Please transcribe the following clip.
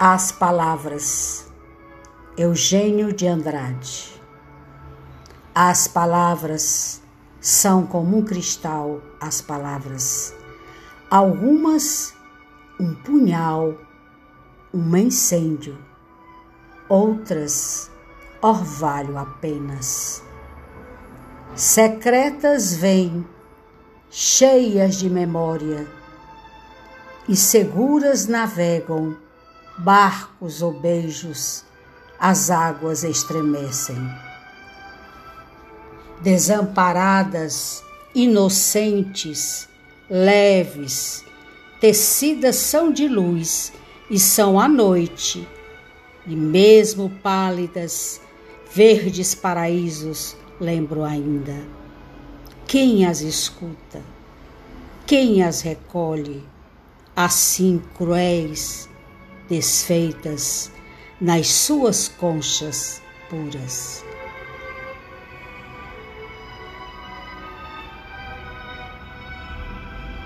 As palavras. Eugênio de Andrade. As palavras são como um cristal, as palavras. Algumas um punhal, um incêndio, outras orvalho apenas. Secretas vêm, cheias de memória, e seguras navegam barcos ou beijos, as águas estremecem. Desamparadas, inocentes, leves, tecidas são de luz e são à noite, e mesmo pálidas, verdes paraísos lembro ainda. Quem as escuta? Quem as recolhe? Assim cruéis, desfeitas nas suas conchas puras.